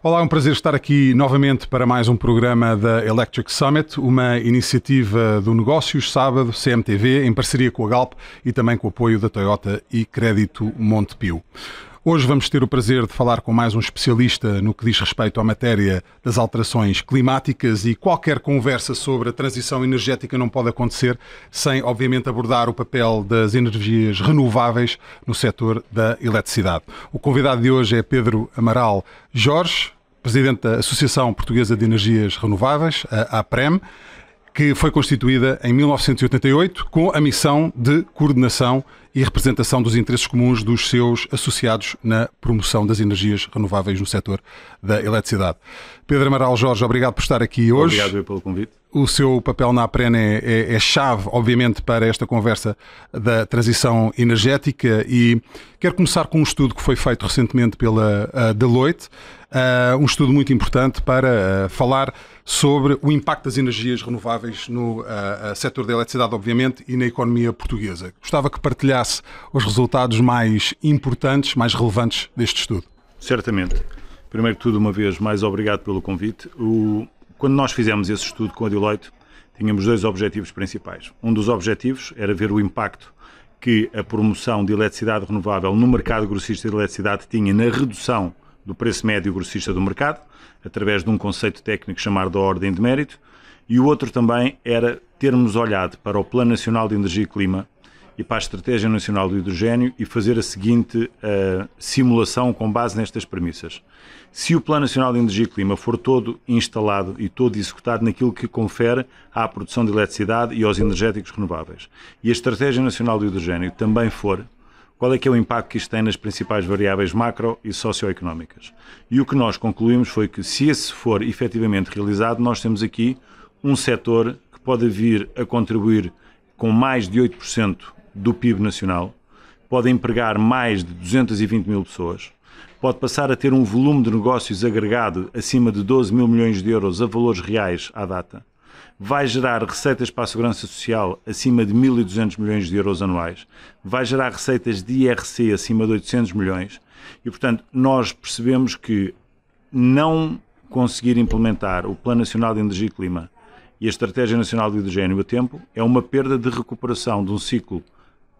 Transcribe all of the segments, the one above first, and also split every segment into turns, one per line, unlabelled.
Olá, é um prazer estar aqui novamente para mais um programa da Electric Summit, uma iniciativa do Negócios Sábado CMTV, em parceria com a Galp e também com o apoio da Toyota e Crédito Montepio. Hoje vamos ter o prazer de falar com mais um especialista no que diz respeito à matéria das alterações climáticas e qualquer conversa sobre a transição energética não pode acontecer sem, obviamente, abordar o papel das energias renováveis no setor da eletricidade. O convidado de hoje é Pedro Amaral Jorge, presidente da Associação Portuguesa de Energias Renováveis, a APREM que foi constituída em 1988 com a missão de coordenação e representação dos interesses comuns dos seus associados na promoção das energias renováveis no setor da eletricidade. Pedro Amaral Jorge, obrigado por estar aqui hoje.
Obrigado pelo convite.
O seu papel na APREN é, é, é, chave, obviamente, para esta conversa da transição energética e quero começar com um estudo que foi feito recentemente pela Deloitte, uh, um estudo muito importante para uh, falar sobre o impacto das energias renováveis no uh, setor da eletricidade, obviamente, e na economia portuguesa. Gostava que partilhasse os resultados mais importantes, mais relevantes deste estudo.
Certamente. Primeiro de tudo, uma vez mais obrigado pelo convite. O... Quando nós fizemos esse estudo com a Deloitte, tínhamos dois objetivos principais. Um dos objetivos era ver o impacto que a promoção de eletricidade renovável no mercado grossista de eletricidade tinha na redução do preço médio grossista do mercado, através de um conceito técnico chamado da ordem de mérito, e o outro também era termos olhado para o Plano Nacional de Energia e Clima e para a Estratégia Nacional do Hidrogênio e fazer a seguinte uh, simulação com base nestas premissas. Se o Plano Nacional de Energia e Clima for todo instalado e todo executado naquilo que confere à produção de eletricidade e aos energéticos renováveis, e a Estratégia Nacional do Hidrogênio também for, qual é que é o impacto que isto tem nas principais variáveis macro e socioeconómicas. E o que nós concluímos foi que, se esse for efetivamente realizado, nós temos aqui um setor que pode vir a contribuir com mais de 8% do PIB nacional, pode empregar mais de 220 mil pessoas, pode passar a ter um volume de negócios agregado acima de 12 mil milhões de euros a valores reais à data, vai gerar receitas para a Segurança Social acima de 1.200 milhões de euros anuais, vai gerar receitas de IRC acima de 800 milhões e, portanto, nós percebemos que não conseguir implementar o Plano Nacional de Energia e Clima e a Estratégia Nacional de Hidrogênio a tempo é uma perda de recuperação de um ciclo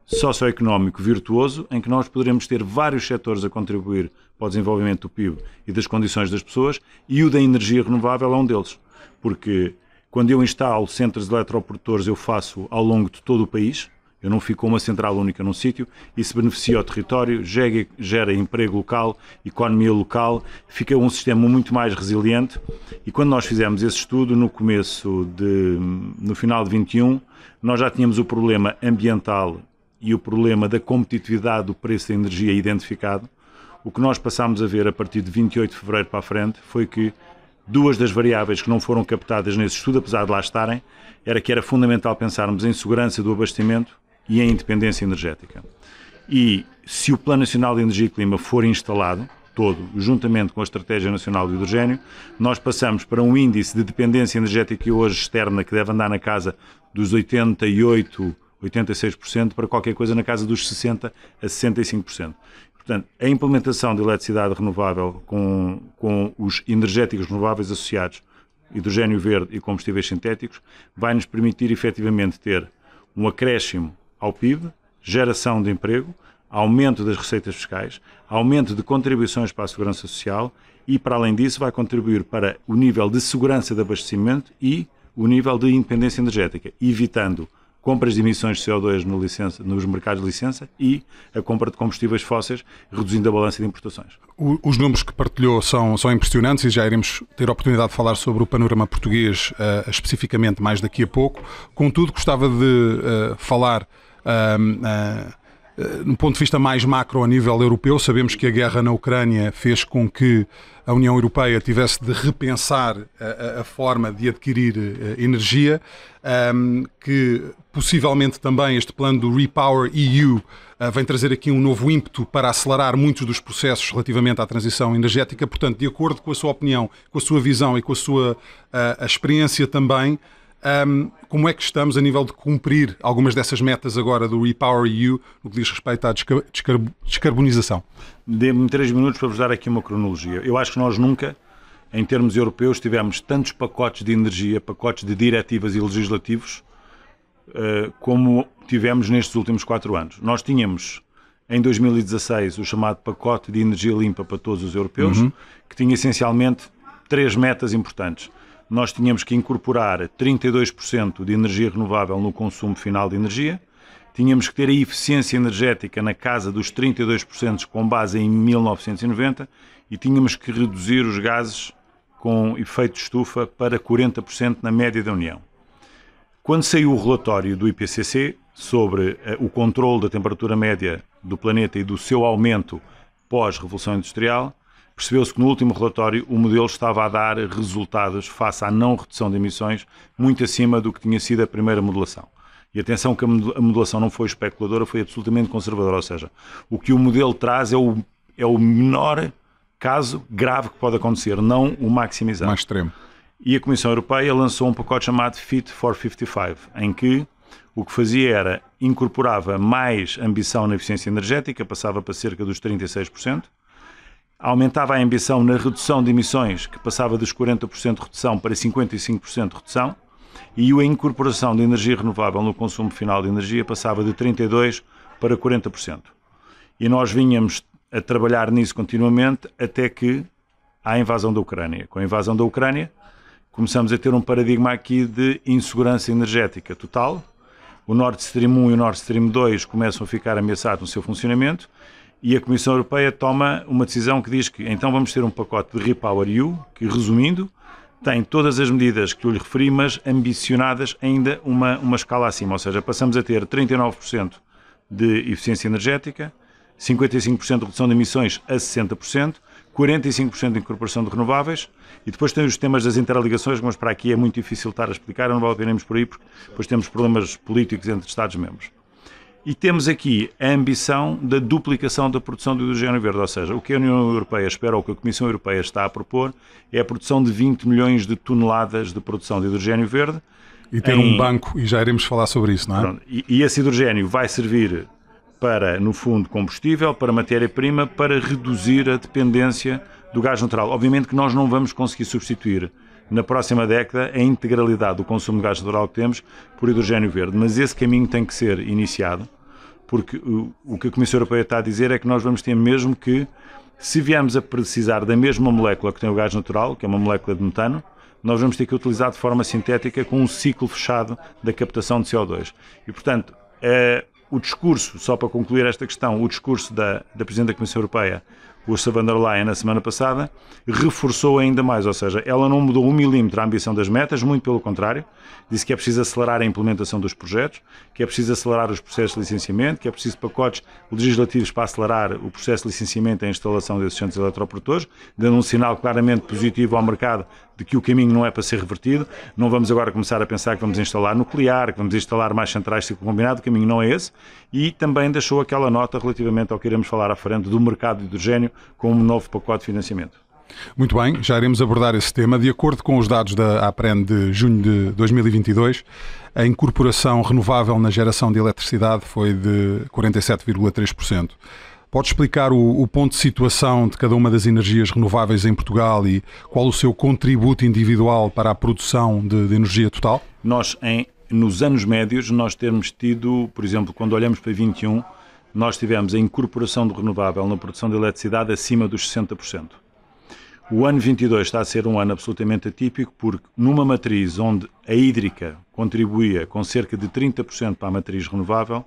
socioeconómico virtuoso em que nós poderemos ter vários setores a contribuir para o desenvolvimento do PIB e das condições das pessoas e o da energia renovável é um deles. Porque quando eu instalo centros eletroprodutores, eu faço ao longo de todo o país, eu não fico com uma central única num sítio, isso beneficia o território, gera, gera, emprego local, economia local, fica um sistema muito mais resiliente. E quando nós fizemos esse estudo, no começo de, no final de 21, nós já tínhamos o problema ambiental e o problema da competitividade do preço da energia identificado. O que nós passámos a ver a partir de 28 de fevereiro para a frente foi que duas das variáveis que não foram captadas nesse estudo, apesar de lá estarem, era que era fundamental pensarmos em segurança do abastecimento e em independência energética. E se o Plano Nacional de Energia e Clima for instalado, todo, juntamente com a Estratégia Nacional de Hidrogênio, nós passamos para um índice de dependência energética hoje externa que deve andar na casa dos 88, 86% para qualquer coisa na casa dos 60 a 65%. Portanto, a implementação de eletricidade renovável com, com os energéticos renováveis associados, hidrogênio verde e combustíveis sintéticos, vai nos permitir efetivamente ter um acréscimo ao PIB, geração de emprego, aumento das receitas fiscais, aumento de contribuições para a segurança social e, para além disso, vai contribuir para o nível de segurança de abastecimento e o nível de independência energética, evitando compras de emissões de CO2 no licença, nos mercados de licença e a compra de combustíveis fósseis, reduzindo a balança de importações.
os números que partilhou são, são impressionantes e já iremos ter a oportunidade de falar sobre o panorama português uh, especificamente mais daqui a pouco. Contudo, gostava de uh, falar. Uh, no ponto de vista mais macro a nível europeu, sabemos que a guerra na Ucrânia fez com que a União Europeia tivesse de repensar a, a forma de adquirir energia, um, que possivelmente também este plano do Repower EU uh, vem trazer aqui um novo ímpeto para acelerar muitos dos processos relativamente à transição energética. Portanto, de acordo com a sua opinião, com a sua visão e com a sua uh, a experiência também, um, como é que estamos a nível de cumprir algumas dessas metas agora do Repower EU no que diz respeito à descarbonização?
Dê-me três minutos para vos dar aqui uma cronologia. Eu acho que nós nunca em termos europeus, tivemos tantos pacotes de energia, pacotes de diretivas e legislativos, uh, como tivemos nestes últimos quatro anos. Nós tínhamos, em 2016, o chamado pacote de energia limpa para todos os europeus, uhum. que tinha essencialmente três metas importantes. Nós tínhamos que incorporar 32% de energia renovável no consumo final de energia, tínhamos que ter a eficiência energética na casa dos 32% com base em 1990 e tínhamos que reduzir os gases com efeito de estufa para 40% na média da União. Quando saiu o relatório do IPCC sobre uh, o controle da temperatura média do planeta e do seu aumento pós-revolução industrial, percebeu-se que no último relatório o modelo estava a dar resultados face à não redução de emissões muito acima do que tinha sido a primeira modelação. E atenção que a modelação não foi especuladora, foi absolutamente conservadora, ou seja, o que o modelo traz é o, é o menor caso grave que pode acontecer, não o maximizar.
Mais extremo.
E a Comissão Europeia lançou um pacote chamado Fit for 55, em que o que fazia era incorporava mais ambição na eficiência energética, passava para cerca dos 36%, aumentava a ambição na redução de emissões, que passava dos 40% de redução para 55% de redução, e a incorporação de energia renovável no consumo final de energia passava de 32% para 40%. E nós vinhamos a trabalhar nisso continuamente até que a invasão da Ucrânia. Com a invasão da Ucrânia, começamos a ter um paradigma aqui de insegurança energética total. O Nord Stream 1 e o Nord Stream 2 começam a ficar ameaçados no seu funcionamento e a Comissão Europeia toma uma decisão que diz que então vamos ter um pacote de Repower EU, que resumindo, tem todas as medidas que eu lhe referi, mas ambicionadas ainda uma, uma escala acima, ou seja, passamos a ter 39% de eficiência energética, 55% de redução de emissões a 60%, 45% de incorporação de renováveis e depois tem os temas das interligações, mas para aqui é muito difícil estar a explicar, não vale a pena irmos por aí, porque depois temos problemas políticos entre Estados-membros. E temos aqui a ambição da duplicação da produção de hidrogênio verde, ou seja, o que a União Europeia espera, ou o que a Comissão Europeia está a propor, é a produção de 20 milhões de toneladas de produção de hidrogênio verde.
E ter em... um banco, e já iremos falar sobre isso, não é? Pronto,
e, e esse hidrogênio vai servir para, no fundo, combustível, para matéria-prima, para reduzir a dependência do gás natural. Obviamente que nós não vamos conseguir substituir na próxima década a integralidade do consumo de gás natural que temos por hidrogênio verde, mas esse caminho tem que ser iniciado, porque o, o que a Comissão Europeia está a dizer é que nós vamos ter mesmo que, se viermos a precisar da mesma molécula que tem o gás natural, que é uma molécula de metano, nós vamos ter que utilizar de forma sintética com um ciclo fechado da captação de CO2. E, portanto, é, o discurso, só para concluir esta questão, o discurso da, da Presidente da Comissão Europeia, Ursula von der Leyen, na semana passada, reforçou ainda mais, ou seja, ela não mudou um milímetro a ambição das metas, muito pelo contrário, disse que é preciso acelerar a implementação dos projetos, que é preciso acelerar os processos de licenciamento, que é preciso pacotes legislativos para acelerar o processo de licenciamento e a instalação desses centros eletroportores, dando um sinal claramente positivo ao mercado de que o caminho não é para ser revertido. Não vamos agora começar a pensar que vamos instalar nuclear, que vamos instalar mais centrais de ciclo combinado, o caminho não é esse. E também deixou aquela nota relativamente ao que iremos falar à frente do mercado de hidrogênio com um novo pacote de financiamento.
Muito bem, já iremos abordar esse tema. De acordo com os dados da APREN de junho de 2022, a incorporação renovável na geração de eletricidade foi de 47,3%. Pode explicar o, o, ponto de situação de cada uma das energias renováveis em Portugal e qual o seu contributo individual para a produção de, de energia total?
Nós, em, nos anos médios, nós temos tido, por exemplo, quando olhamos para 21, nós tivemos a incorporação do renovável na produção de eletricidade acima dos 60%. O ano 22 está a ser um ano absolutamente atípico porque numa matriz onde a hídrica contribuía com cerca de 30% para a matriz renovável,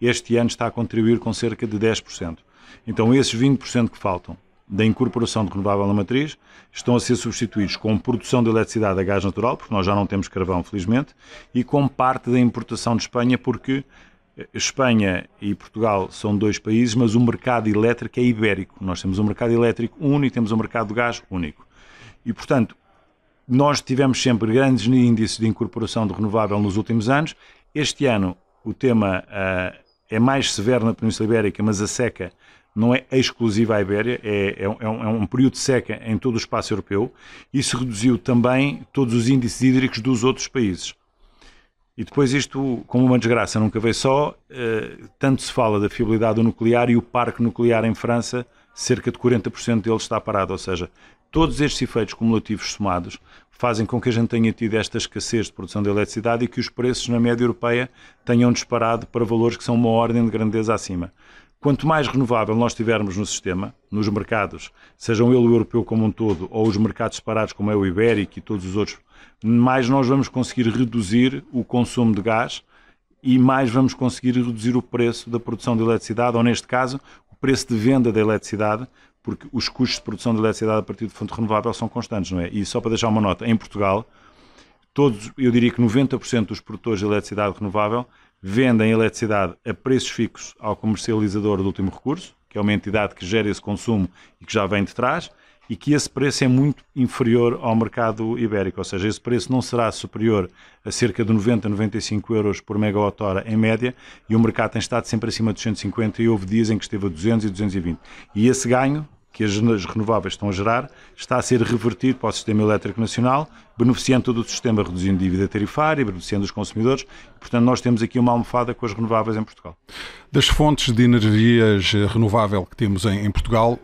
este ano está a contribuir com cerca de 10%. Então esses 20% que faltam da incorporação de renovável na matriz estão a ser substituídos com produção de eletricidade a gás natural, porque nós já não temos carvão, felizmente, e com parte da importação de Espanha, porque Espanha e Portugal são dois países, mas o mercado elétrico é ibérico. Nós temos um mercado elétrico único, temos um mercado de gás único. E, portanto, nós tivemos sempre grandes índices de incorporação de renovável nos últimos anos. Este ano o tema uh, é mais severo na Península Ibérica, mas a seca não é exclusiva à Ibéria, é, é, é, um, é, um, período de seca em todo o espaço europeu. Isso reduziu também todos os índices hídricos dos outros países. E depois isto, como uma desgraça, nunca veio só, uh, tanto se fala da fiabilidade do nuclear e o parque nuclear em França cerca de 40% dele está parado, ou seja, todos estes efeitos cumulativos somados fazem com que a gente tenha tido esta escassez de produção de eletricidade e que os preços na média europeia tenham disparado para valores que são uma ordem de grandeza acima. Quanto mais renovável nós tivermos no sistema, nos mercados, sejam ele o europeu como um todo ou os mercados separados como é o ibérico e todos os outros, mais nós vamos conseguir reduzir o consumo de gás e mais vamos conseguir reduzir o preço da produção de eletricidade, ou neste caso, o preço de venda da eletricidade, porque os custos de produção de eletricidade a partir de fonte renovável são constantes, não é? E só para deixar uma nota, em Portugal, todos, eu diria que 90% dos produtores de eletricidade renovável vendem eletricidade a preços fixos ao comercializador do último recurso, que é uma entidade que gera esse consumo e que já vem de trás, e que esse preço é muito inferior ao mercado ibérico, ou seja, esse preço não será superior a cerca de 90, 95 euros por megawatt-hora em média, e o mercado tem estado sempre acima de 250 e houve dias em que esteve a 200 e 220. E esse ganho que as renováveis estão a gerar está a ser revertido para o sistema elétrico nacional, beneficiando todo o sistema, reduzindo dívida tarifária, beneficiando os consumidores. Portanto, nós temos aqui uma almofada com as renováveis em Portugal.
Das fontes de energias renovável que temos em, em Portugal,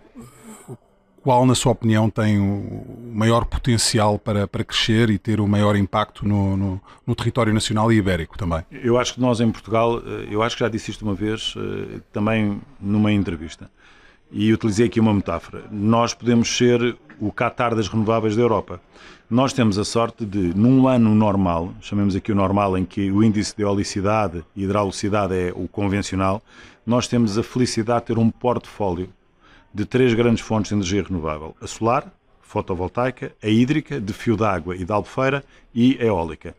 qual, na sua opinião, tem o maior potencial para, para crescer e ter o maior impacto no, no, no, território nacional e ibérico também?
Eu acho que nós em Portugal, eh, eu acho que já disse isto uma vez, eh, também numa entrevista e utilizei aqui uma metáfora. Nós podemos ser o Qatar das renováveis da Europa. Nós temos a sorte de, num ano normal, chamemos aqui o normal em que o índice de eolicidade e hidraulicidade é o convencional, nós temos a felicidade de ter um portfólio de três grandes fontes de energia renovável: a solar, fotovoltaica, a hídrica, de fio d'água e de albufeira, e a eólica.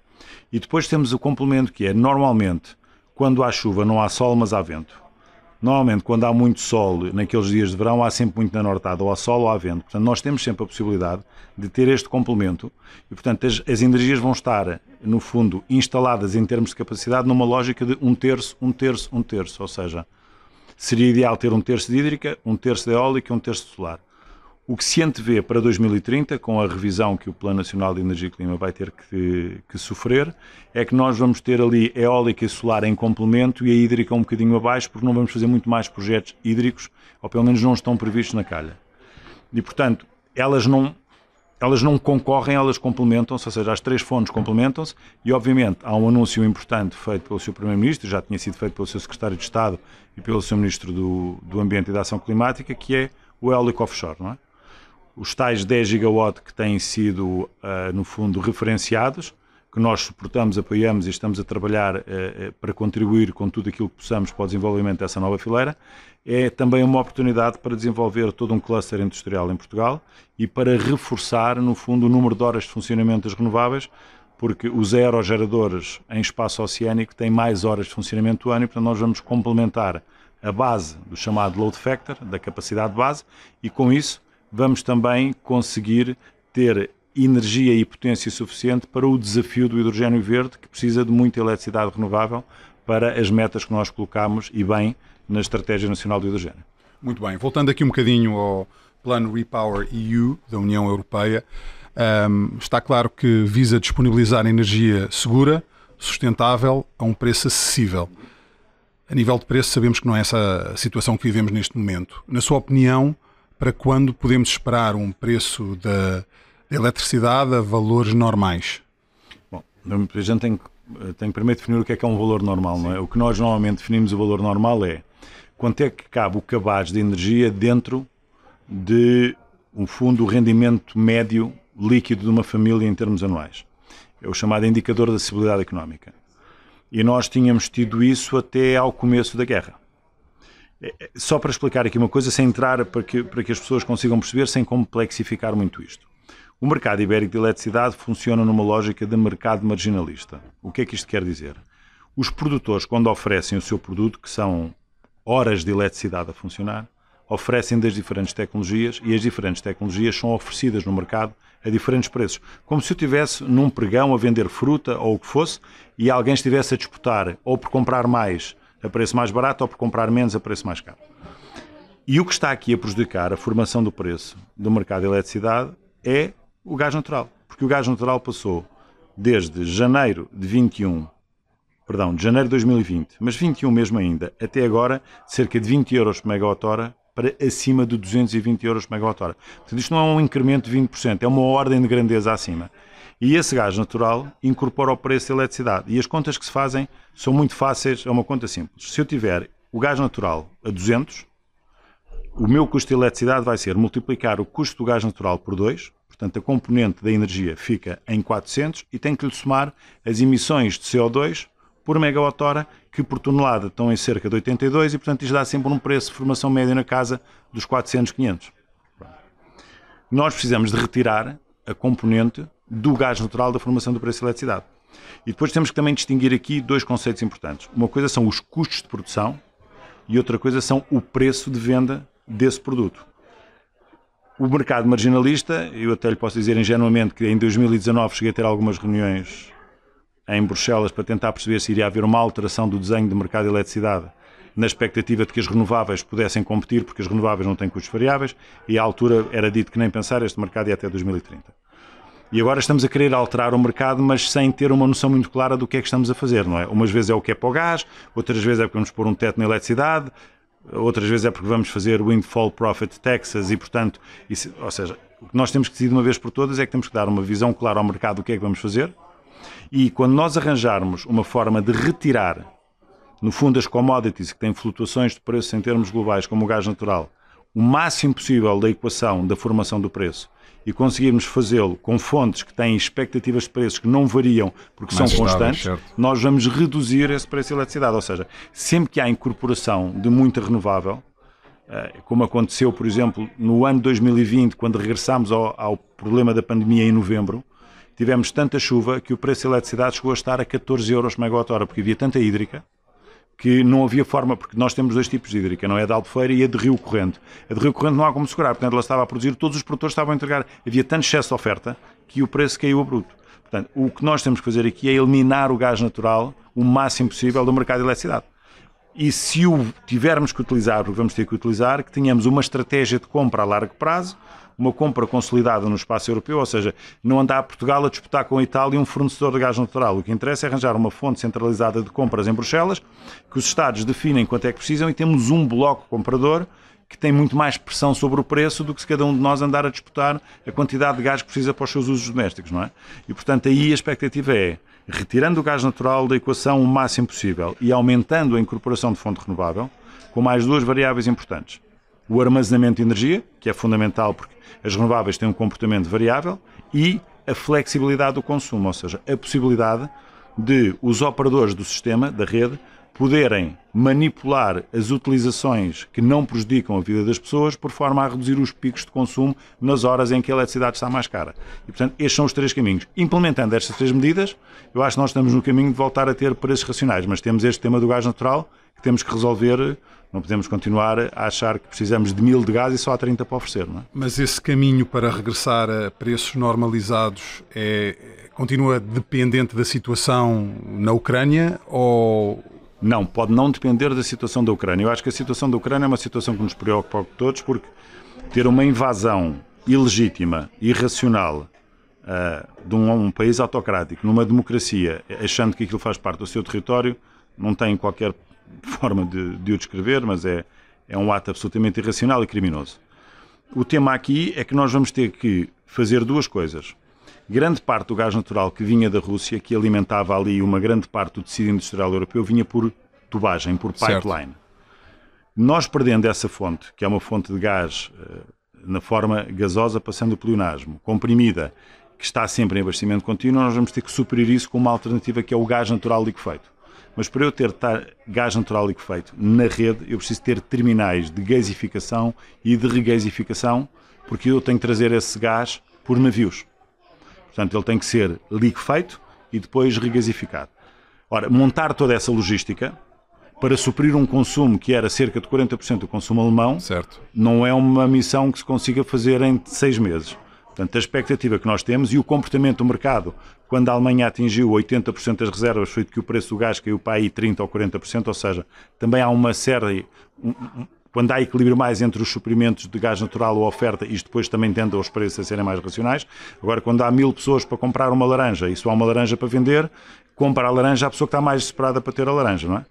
E depois temos o complemento que é, normalmente, quando há chuva não há sol, mas há vento. Normalmente, quando há muito sol, naqueles dias de verão, há sempre muito na nortada, ou há sol ou há vento. Portanto, nós temos sempre a possibilidade de ter este complemento e, portanto, as, as energias vão estar, no fundo, instaladas em termos de capacidade numa lógica de um terço, um terço, um terço. Ou seja, seria ideal ter um terço de hídrica, um terço de eólica e um terço de solar. O que se antevê para 2030, com a revisão que o Plano Nacional de Energia e Clima vai ter que, que, sofrer, é que nós vamos ter ali eólica e solar em complemento e a hídrica um bocadinho abaixo, porque não vamos fazer muito mais projetos hídricos, ou pelo menos não estão previstos na calha. E, portanto, elas não, elas não concorrem, elas complementam-se, ou seja, as três fontes complementam-se e, obviamente, há um anúncio importante feito pelo seu Primeiro-Ministro, já tinha sido feito pelo seu Secretário de Estado e pelo seu Ministro do, do Ambiente e da Ação Climática, que é o eólico offshore, não é? Os tais 10 gigawatt que têm sido, uh, no fundo, referenciados, que nós suportamos, apoiamos e estamos a trabalhar uh, para contribuir com tudo aquilo que possamos para o desenvolvimento dessa nova fileira, é também uma oportunidade para desenvolver todo um cluster industrial em Portugal e para reforçar, no fundo, o número de horas de funcionamento das renováveis, porque os aerogeradores em espaço oceânico têm mais horas de funcionamento do ano e, portanto, nós vamos complementar a base do chamado load factor, da capacidade base, e com isso vamos também conseguir ter energia e potência suficiente para o desafio do hidrogênio verde, que precisa de muita eletricidade renovável para as metas que nós colocamos e bem na Estratégia Nacional do Hidrogênio.
Muito bem. Voltando aqui um bocadinho ao plano Repower EU da União Europeia, um, está claro que visa disponibilizar energia segura, sustentável, a um preço acessível. A nível de preço, sabemos que não é essa a situação que vivemos neste momento. Na sua opinião, para quando podemos esperar um preço da eletricidade a valores normais?
Bom, a gente tem, tem que primeiro definir o que é que é um valor normal, Sim. não é? O que nós normalmente definimos o valor normal é quanto é que cabe o cabaz de energia dentro de um fundo rendimento médio líquido de uma família em termos anuais. É o chamado indicador da acessibilidade económica. E nós tínhamos tido isso até ao começo da guerra. Só para explicar aqui uma coisa, sem entrar para que, para que as pessoas consigam perceber, sem complexificar muito isto. O mercado ibérico de eletricidade funciona numa lógica de mercado marginalista. O que é que isto quer dizer? Os produtores, quando oferecem o seu produto, que são horas de eletricidade a funcionar, oferecem das diferentes tecnologias e as diferentes tecnologias são oferecidas no mercado a diferentes preços. Como se eu estivesse num pregão a vender fruta ou o que fosse e alguém estivesse a disputar ou por comprar mais a preço mais barato ou por comprar menos a preço mais caro. E o que está aqui a prejudicar a formação do preço do mercado de eletricidade é o gás natural. Porque o gás natural passou desde janeiro de 21, perdão, de janeiro de 2020, mas 21 mesmo ainda, até agora, cerca de 20 euros por megawatt-hora para acima de 220 euros por megawatt-hora. Portanto, isto não é um incremento de 20%, é uma ordem de grandeza acima. E esse gás natural incorpora o preço da eletricidade. E as contas que se fazem são muito fáceis, é uma conta simples. Se eu tiver o gás natural a 200, o meu custo de eletricidade vai ser multiplicar o custo do gás natural por 2, portanto a componente da energia fica em 400 e tenho que lhe somar as emissões de CO2 por megawatt-hora, que por tonelada estão em cerca de 82 e, portanto, isto dá sempre um preço de formação média na casa dos 400, 500. Nós precisamos de retirar a componente do gás natural da formação do preço de eletricidade. E depois temos que também distinguir aqui dois conceitos importantes. Uma coisa são os custos de produção e outra coisa são o preço de venda desse produto. O mercado marginalista, eu até lhe posso dizer ingenuamente que em 2019 cheguei a ter algumas reuniões em Bruxelas para tentar perceber se iria haver uma alteração do desenho do mercado de eletricidade na expectativa de que as renováveis pudessem competir, porque as renováveis não têm custos variáveis, e à altura era dito que nem pensar, este mercado ia até 2030. E agora estamos a querer alterar o mercado, mas sem ter uma noção muito clara do que é que estamos a fazer, não é? Umas vezes é o que é para o gás, outras vezes é porque vamos pôr um teto na eletricidade, outras vezes é porque vamos fazer windfall profit taxes e, portanto, isso, ou seja, o que nós temos que decidir de uma vez por todas é que temos que dar uma visão clara ao mercado do que é que vamos fazer e quando nós arranjarmos uma forma de retirar, no fundo, as commodities que têm flutuações de preço em termos globais, como o gás natural, o máximo possível da equação da formação do preço e conseguirmos fazê-lo com fontes que têm expectativas de preços que não variam porque Mais são constantes, nós vamos reduzir esse preço de eletricidade. Ou seja, sempre que há incorporação de muita renovável, eh, como aconteceu, por exemplo, no ano 2020, quando regressámos ao, ao problema da pandemia em novembro, tivemos tanta chuva que o preço da eletricidade chegou a estar a 14 euros por megawatt-hora, porque havia tanta hídrica que não havia forma, porque nós temos dois tipos de hídrica, não é a de Albufeira e a de Rio Corrente. A de Rio Corrente não há como segurar, portanto ela estava a produzir, todos os produtores estavam a entregar, havia tanto excesso de oferta que o preço caiu a bruto. Portanto, o que nós temos que fazer aqui é eliminar o gás natural o máximo possível do mercado de eletricidade. E se o tivermos que utilizar, porque vamos ter que utilizar, que tenhamos uma estratégia de compra a largo prazo, uma compra consolidada no espaço europeu, ou seja, não andar Portugal a disputar com a Itália um fornecedor de gás natural. O que interessa é arranjar uma fonte centralizada de compras em Bruxelas, que os Estados definem quanto é que precisam e temos um bloco comprador que tem muito mais pressão sobre o preço do que se cada um de nós andar a disputar a quantidade de gás que precisa para os seus usos domésticos, não é? E, portanto, aí a expectativa é, retirando o gás natural da equação o máximo possível e aumentando a incorporação de fonte renovável, com mais duas variáveis importantes. O armazenamento de energia, que é fundamental porque as renováveis têm um comportamento variável e a flexibilidade do consumo, ou seja, a possibilidade de os operadores do sistema, da rede, poderem manipular as utilizações que não prejudicam a vida das pessoas por forma a reduzir os picos de consumo nas horas em que a eletricidade está mais cara. E, portanto, estes são os três caminhos. Implementando estas três medidas, eu acho que nós estamos no caminho de voltar a ter preços racionais, mas temos este tema do gás natural que temos que resolver não podemos continuar a achar que precisamos de mil de gás e só há 30 para oferecer. Não é?
Mas esse caminho para regressar a preços normalizados é, continua dependente da situação na Ucrânia ou.
Não, pode não depender da situação da Ucrânia. Eu acho que a situação da Ucrânia é uma situação que nos preocupa a todos, porque ter uma invasão ilegítima, irracional, uh, de um, um país autocrático, numa democracia, achando que aquilo faz parte do seu território, não tem qualquer forma de, de o descrever, mas é, é um ato absolutamente irracional e criminoso. O tema aqui é que nós vamos ter que fazer duas coisas. Grande parte do gás natural que vinha da Rússia, que alimentava ali uma grande parte do tecido industrial europeu, vinha por tubagem, por pipeline. Certo. Nós perdendo essa fonte, que é uma fonte de gás uh, na forma gasosa, passando pelo ionasmo, comprimida, que está sempre em abastecimento contínuo, nós vamos ter que suprir isso com uma alternativa que é o gás natural liquefeito. Mas para eu ter gás natural liquefeito na rede, eu preciso ter terminais de gasificação e de regasificação, porque eu tenho que trazer esse gás por navios. Portanto, ele tem que ser liquefeito e depois regasificado. Ora, montar toda essa logística para suprir um consumo que era cerca de 40% do consumo alemão,
certo.
não é uma missão que se consiga fazer em seis meses. Portanto, a expectativa que nós temos e o comportamento do mercado, quando a Alemanha atingiu 80% das reservas, foi de que o preço do gás caiu para aí 30% ou 40%, ou seja, também há uma série. quando há equilíbrio mais entre os suprimentos de gás natural ou oferta, isto depois também tende aos preços a serem mais racionais. Agora, quando há mil pessoas para comprar uma laranja e só há uma laranja para vender, compra a laranja a pessoa que está mais desesperada para ter a laranja, não é?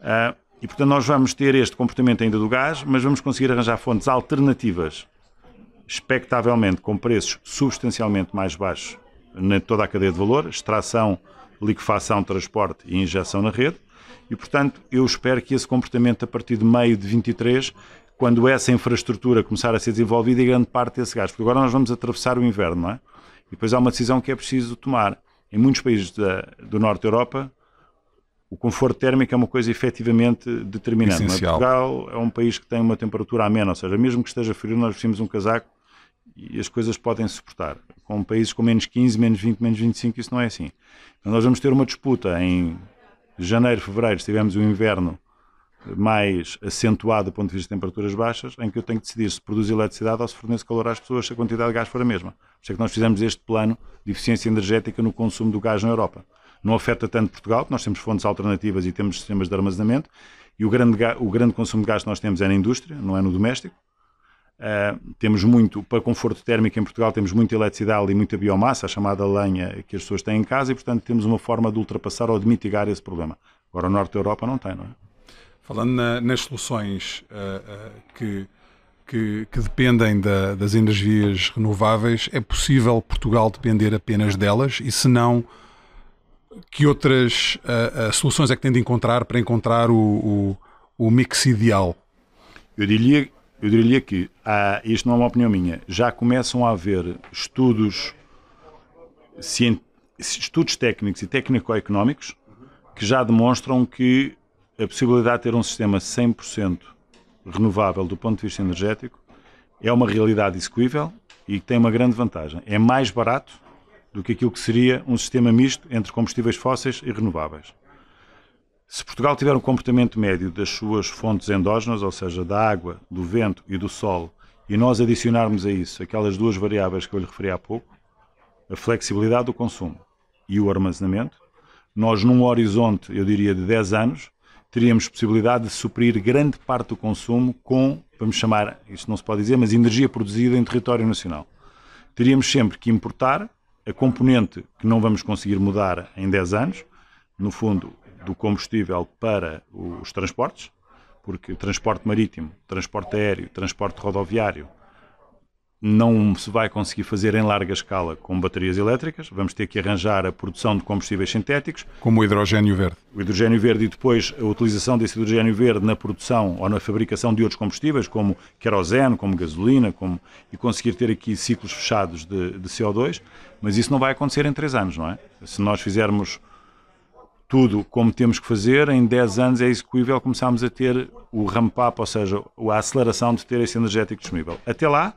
Uh, e, portanto, nós vamos ter este comportamento ainda do gás, mas vamos conseguir arranjar fontes alternativas, expectavelmente com preços substancialmente mais baixos na toda a cadeia de valor, extração, liquefação, transporte e injeção na rede. E, portanto, eu espero que esse comportamento, a partir de meio de 23, quando essa infraestrutura começar a ser desenvolvida e grande parte desse gás, porque agora nós vamos atravessar o inverno, não é? E depois há uma decisão que é preciso tomar. Em muitos países da, do Norte da Europa, o conforto térmico é uma coisa efetivamente determinante.
Essencial.
Portugal é um país que tem uma temperatura amena, ou seja, mesmo que esteja frio, nós vestimos um casaco e as coisas podem suportar. Com países com menos 15, menos 20, menos 25, isso não é assim. Então nós vamos ter uma disputa em janeiro, fevereiro, se tivermos um inverno mais acentuado do ponto de vista de temperaturas baixas, em que eu tenho que decidir se produz eletricidade ou se fornece calor às pessoas se a quantidade de gás for a mesma. Por isso é que nós fizemos este plano de eficiência energética no consumo do gás na Europa não afeta tanto Portugal, nós temos fontes alternativas e temos sistemas de armazenamento, e o grande, o grande consumo de gás que nós temos é na indústria, não é no doméstico. Uh, temos muito, para conforto térmico em Portugal, temos muita eletricidade e muita biomassa, a chamada lenha que as pessoas têm em casa, e portanto temos uma forma de ultrapassar ou de mitigar esse problema. Agora, o norte da Europa não tem, não é?
Falando na, nas soluções uh, uh, que, que, que, dependem da, das energias renováveis, é possível Portugal depender apenas delas? E se não, que outras soluções é que tem de encontrar para encontrar o, o, o mix ideal?
Eu diria, eu diria que, há, isto não é uma opinião minha, já começam a haver estudos, estudos técnicos e técnico-económicos que já demonstram que a possibilidade de ter um sistema 100% renovável do ponto de vista energético é uma realidade execuível e tem uma grande vantagem. É mais barato do que aquilo que seria um sistema misto entre combustíveis fósseis e renováveis. Se Portugal tiver um comportamento médio das suas fontes endógenas, ou seja, da água, do vento e do sol, e nós adicionarmos a isso aquelas duas variáveis que eu lhe referi há pouco, a flexibilidade do consumo e o armazenamento, nós, num horizonte, eu diria, de 10 anos, teríamos possibilidade de suprir grande parte do consumo com, vamos chamar, isto não se pode dizer, mas energia produzida em território nacional. Teríamos sempre que importar a componente que não vamos conseguir mudar em 10 anos, no fundo, do combustível para os transportes, porque transporte marítimo, transporte aéreo, transporte rodoviário não se vai conseguir fazer em larga escala com baterias elétricas, vamos ter que arranjar a produção de combustíveis sintéticos.
Como o hidrogênio verde.
O hidrogênio verde e depois a utilização desse hidrogênio verde na produção ou na fabricação de outros combustíveis, como querosene, como gasolina, como, e conseguir ter aqui ciclos fechados de, de CO2, mas isso não vai acontecer em 3 anos, não é? Se nós fizermos tudo como temos que fazer, em 10 anos é execuível começarmos a ter o ramp-up, ou seja, a aceleração de ter esse energético disponível. Até lá,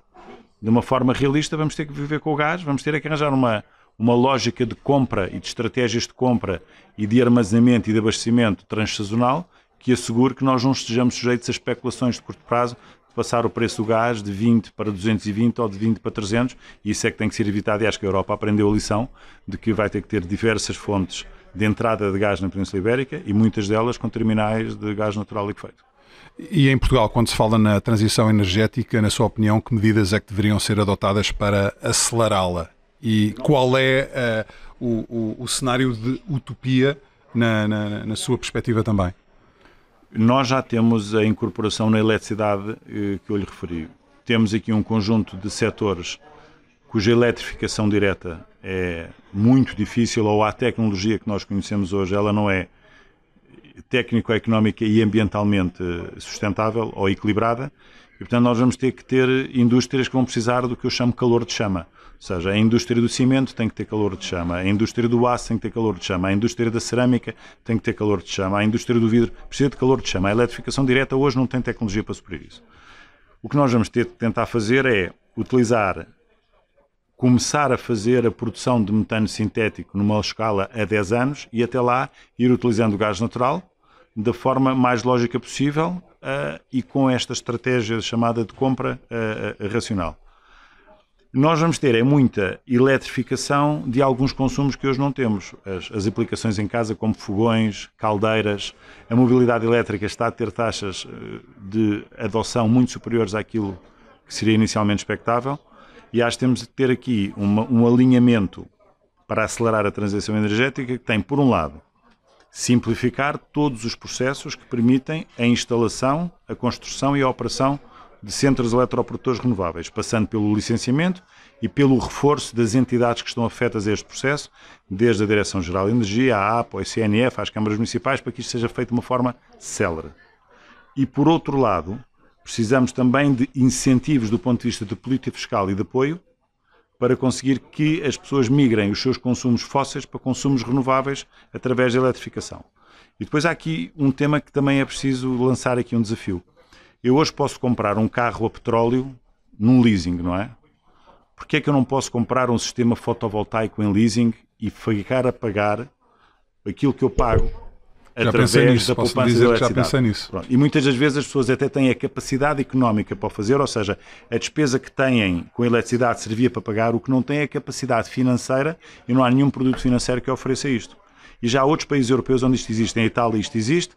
de uma forma realista, vamos ter que viver com o gás, vamos ter que arranjar uma, uma lógica de compra e de estratégias de compra e de armazenamento e de abastecimento transsazonal que assegure que nós não estejamos sujeitos a especulações de curto prazo de passar o preço do gás de 20 para 220 ou de 20 para 300 e isso é que tem que ser evitado e acho que a Europa aprendeu a lição de que vai ter que ter diversas fontes de entrada de gás na Península Ibérica e muitas delas com terminais de gás natural liquefeito.
E em Portugal, quando se fala na transição energética, na sua opinião, que medidas é que deveriam ser adotadas para acelerá-la? E qual é uh, o, o, o, cenário de utopia na, na, na, sua perspectiva também?
Nós já temos a incorporação na eletricidade eh, que eu lhe referi. Temos aqui um conjunto de setores cuja eletrificação direta é muito difícil, ou a tecnologia que nós conhecemos hoje, ela não é técnico-económica e ambientalmente sustentável ou equilibrada, e portanto nós vamos ter que ter indústrias que vão precisar do que eu chamo calor de chama. Ou seja, a indústria do cimento tem que ter calor de chama, a indústria do aço tem que ter calor de chama, a indústria da cerâmica tem que ter calor de chama, a indústria do vidro precisa de calor de chama. A eletrificação direta hoje não tem tecnologia para suprir isso. O que nós vamos ter que tentar fazer é utilizar, começar a fazer a produção de metano sintético numa escala a 10 anos e até lá ir utilizando o gás natural da forma mais lógica possível uh, e com esta estratégia chamada de compra uh, racional. Nós vamos ter é muita eletrificação de alguns consumos que hoje não temos. As, as, aplicações em casa, como fogões, caldeiras, a mobilidade elétrica está a ter taxas de adoção muito superiores àquilo que seria inicialmente expectável. E acho que temos de ter aqui uma, um alinhamento para acelerar a transição energética que tem, por um lado, simplificar todos os processos que permitem a instalação, a construção e a operação de centros eletroprodutores renováveis, passando pelo licenciamento e pelo reforço das entidades que estão afetas a este processo, desde a Direção-Geral de Energia, a APA, a CNF, às câmaras municipais, para que isto seja feito de uma forma célere. E, por outro lado, precisamos também de incentivos do ponto de vista de política fiscal e de apoio para conseguir que as pessoas migrem os seus consumos fósseis para consumos renováveis através da eletrificação. E depois há aqui um tema que também é preciso lançar aqui um desafio. Eu hoje posso comprar um carro a petróleo num leasing, não é? Porquê é que eu não posso comprar um sistema fotovoltaico em leasing e ficar a pagar aquilo que eu pago
já através nisso, da poupança dizer eletricidade? Já pensei nisso.
Pronto. E muitas das vezes as pessoas até têm a capacidade económica para o fazer, ou seja, a despesa que têm com a eletricidade servia para pagar, o que não tem é a capacidade financeira e não há nenhum produto financeiro que ofereça isto. E já há outros países europeus onde isto existe, em Itália isto existe,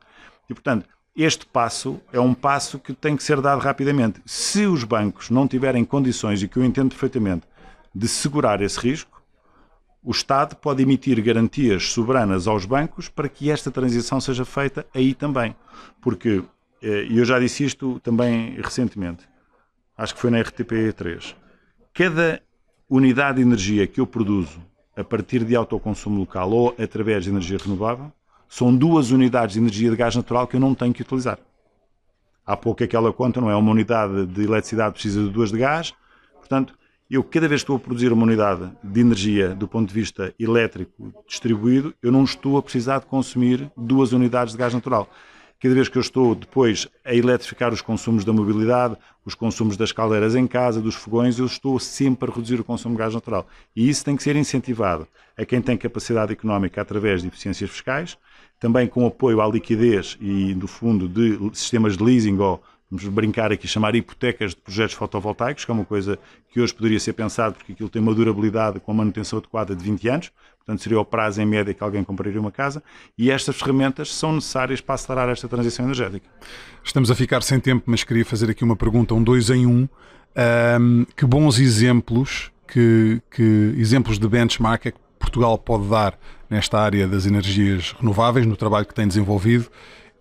e portanto este passo é um passo que tem que ser dado rapidamente. Se os bancos não tiverem condições, e que eu entendo perfeitamente, de segurar esse risco, o Estado pode emitir garantias soberanas aos bancos para que esta transição seja feita aí também. Porque, eh, e eu já disse isto também recentemente, acho que foi na RTP3, cada unidade de energia que eu produzo a partir de autoconsumo local ou através de energia renovável são duas unidades de energia de gás natural que eu não tenho que utilizar. Há pouco aquela conta, não é? Uma unidade de eletricidade precisa de duas de gás, portanto, eu cada vez que estou a produzir uma unidade de energia do ponto de vista elétrico distribuído, eu não estou a precisar de consumir duas unidades de gás natural. Cada vez que eu estou depois a eletrificar os consumos da mobilidade, os consumos das caldeiras em casa, dos fogões, eu estou sempre a reduzir o consumo de gás natural. E isso tem que ser incentivado a quem tem capacidade económica através de eficiências fiscais, também com apoio à liquidez e, no fundo, de sistemas de leasing ou, vamos brincar aqui, chamar hipotecas de projetos fotovoltaicos, que é uma coisa que hoje poderia ser pensado porque aquilo tem uma durabilidade com a manutenção adequada de 20 anos, portanto seria o prazo em média que alguém compraria uma casa, e estas ferramentas são necessárias para acelerar esta transição energética.
Estamos a ficar sem tempo, mas queria fazer aqui uma pergunta, um dois em um. um que bons exemplos, que, que exemplos de benchmark é que Portugal pode dar nesta área das energias renováveis, no trabalho que tem desenvolvido,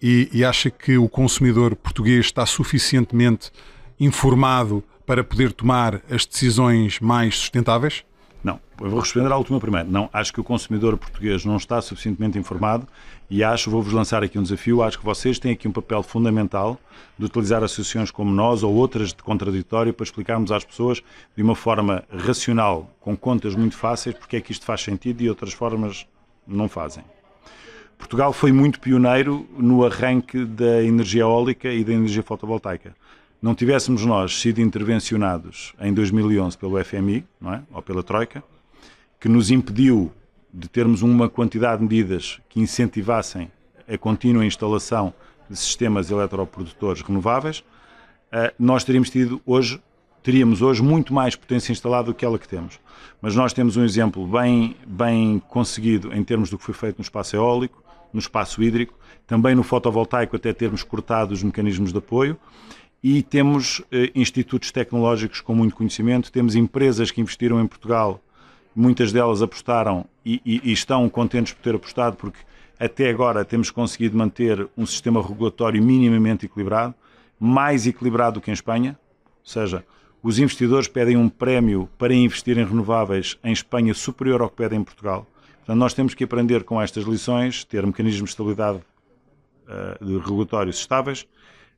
e, e acha que o consumidor português está suficientemente informado para poder tomar as decisões mais sustentáveis?
Não, eu vou responder à última primeiro. Não, acho que o consumidor português não está suficientemente informado e acho, vou-vos lançar aqui um desafio, acho que vocês têm aqui um papel fundamental de utilizar associações como nós ou outras de contraditório para explicarmos às pessoas de uma forma racional, com contas muito fáceis, porque é que isto faz sentido e outras formas não fazem. Portugal foi muito pioneiro no arranque da energia eólica e da energia fotovoltaica não tivéssemos nós sido intervencionados em 2011 pelo FMI, não é? ou pela Troika, que nos impediu de termos uma quantidade de medidas que incentivassem a contínua instalação de sistemas eletroprodutores renováveis, eh, nós teríamos tido hoje teríamos hoje muito mais potência instalada do que ela que temos. Mas nós temos um exemplo bem, bem conseguido em termos do que foi feito no espaço eólico, no espaço hídrico, também no fotovoltaico até termos cortado os mecanismos de apoio e temos eh, institutos tecnológicos com muito conhecimento, temos empresas que investiram em Portugal, muitas delas apostaram e, e, e, estão contentes por ter apostado, porque até agora temos conseguido manter um sistema regulatório minimamente equilibrado, mais equilibrado do que em Espanha, ou seja, os investidores pedem um prémio para investir em renováveis em Espanha superior ao que pedem em Portugal. Portanto, nós temos que aprender com estas lições, ter mecanismos de estabilidade uh, de regulatórios estáveis,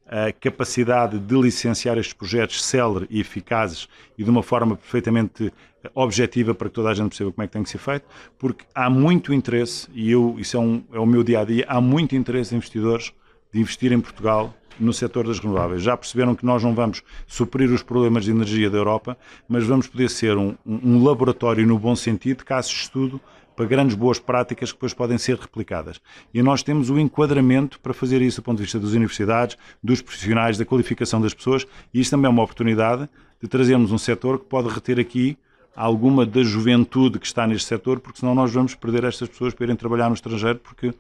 a capacidade de licenciar estes projetos célere e eficazes e de uma forma perfeitamente objetiva para que toda a gente perceba como é que tem que ser feito, porque há muito interesse, e eu, isso é, um, é o meu dia a dia, há muito interesse de investidores de investir em Portugal no setor das renováveis. Já perceberam que nós não vamos suprir os problemas de energia da Europa, mas vamos poder ser um, um laboratório no bom sentido, caso de estudo para grandes boas práticas que depois podem ser replicadas. E nós temos o enquadramento para fazer isso do ponto de vista das universidades, dos profissionais, da qualificação das pessoas, e isto também é uma oportunidade de trazermos um setor que pode reter aqui alguma da juventude que está neste setor, porque senão nós vamos perder estas pessoas para irem trabalhar no estrangeiro, porque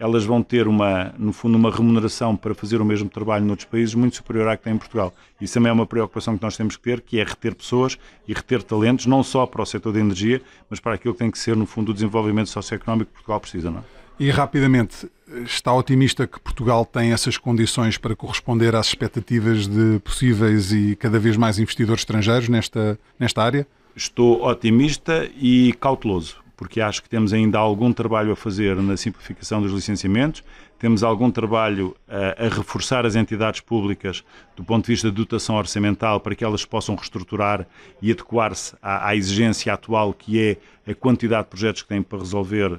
elas vão ter uma, no fundo, uma remuneração para fazer o mesmo trabalho noutros países muito superior à que tem em Portugal. Isso também é uma preocupação que nós temos que ter, que é reter pessoas e reter talentos, não só para o setor da energia, mas para aquilo que tem que ser, no fundo, o desenvolvimento socioeconómico que Portugal precisa, não é?
E rapidamente, está otimista que Portugal tem essas condições para corresponder às expectativas de possíveis e cada vez mais investidores estrangeiros nesta, nesta área?
Estou otimista e cauteloso, porque acho que temos ainda algum trabalho a fazer na simplificação dos licenciamentos, temos algum trabalho a, a reforçar as entidades públicas do ponto de vista de dotação orçamental para que elas possam reestruturar e adequar-se à, à exigência atual que é a quantidade de projetos que têm para resolver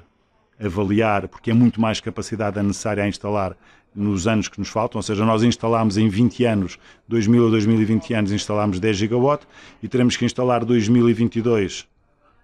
avaliar, porque é muito mais capacidade necessária a instalar nos anos que nos faltam, ou seja, nós instalámos em 20 anos, 2000 a 2020 anos, instalámos 10 gigawatt e teremos que instalar 2022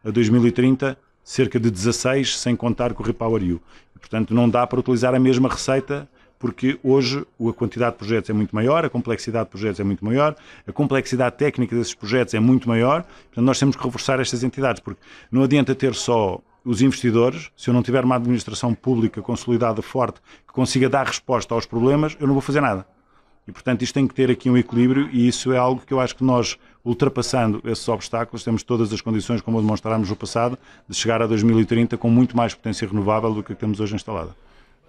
a 2030 cerca de 16, sem contar com o Repower. E, portanto, não dá para utilizar a mesma receita porque hoje a quantidade de projetos é muito maior, a complexidade de projetos é muito maior, a complexidade técnica desses projetos é muito maior, portanto nós temos que reforçar estas entidades, porque não adianta ter só os investidores, se eu não tiver uma administração pública consolidada forte que consiga dar resposta aos problemas, eu não vou fazer nada. E, portanto, isto tem que ter aqui um equilíbrio e isso é algo que eu acho que nós, ultrapassando esses obstáculos, temos todas as condições, como demonstrámos no passado, de chegar a 2030 com muito mais potência renovável do que temos hoje instalada.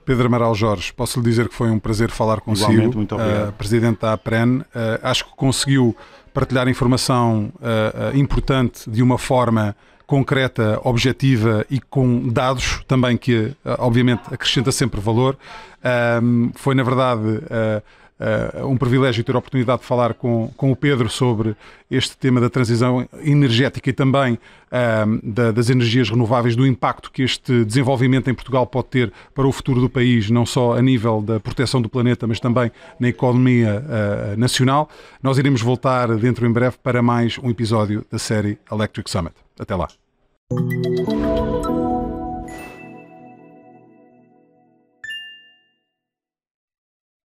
Pedro Amaral Jorge, posso lhe dizer que foi um prazer falar consigo.
Igualmente, muito obrigado. Uh,
Presidente da APREN. Uh, acho que conseguiu partilhar informação uh, importante de uma forma concreta, objetiva e com dados também que, obviamente, acrescenta sempre valor. Um, foi, na verdade, uh, uh, um privilégio ter a oportunidade de falar com, com o Pedro sobre este tema da transição energética e também da, das energias renováveis, do impacto que este desenvolvimento em Portugal pode ter para o futuro do país, não só a nível da proteção do planeta, mas também na economia uh, nacional. Nós iremos voltar dentro em breve para mais um episódio da série Electric Summit. Até lá.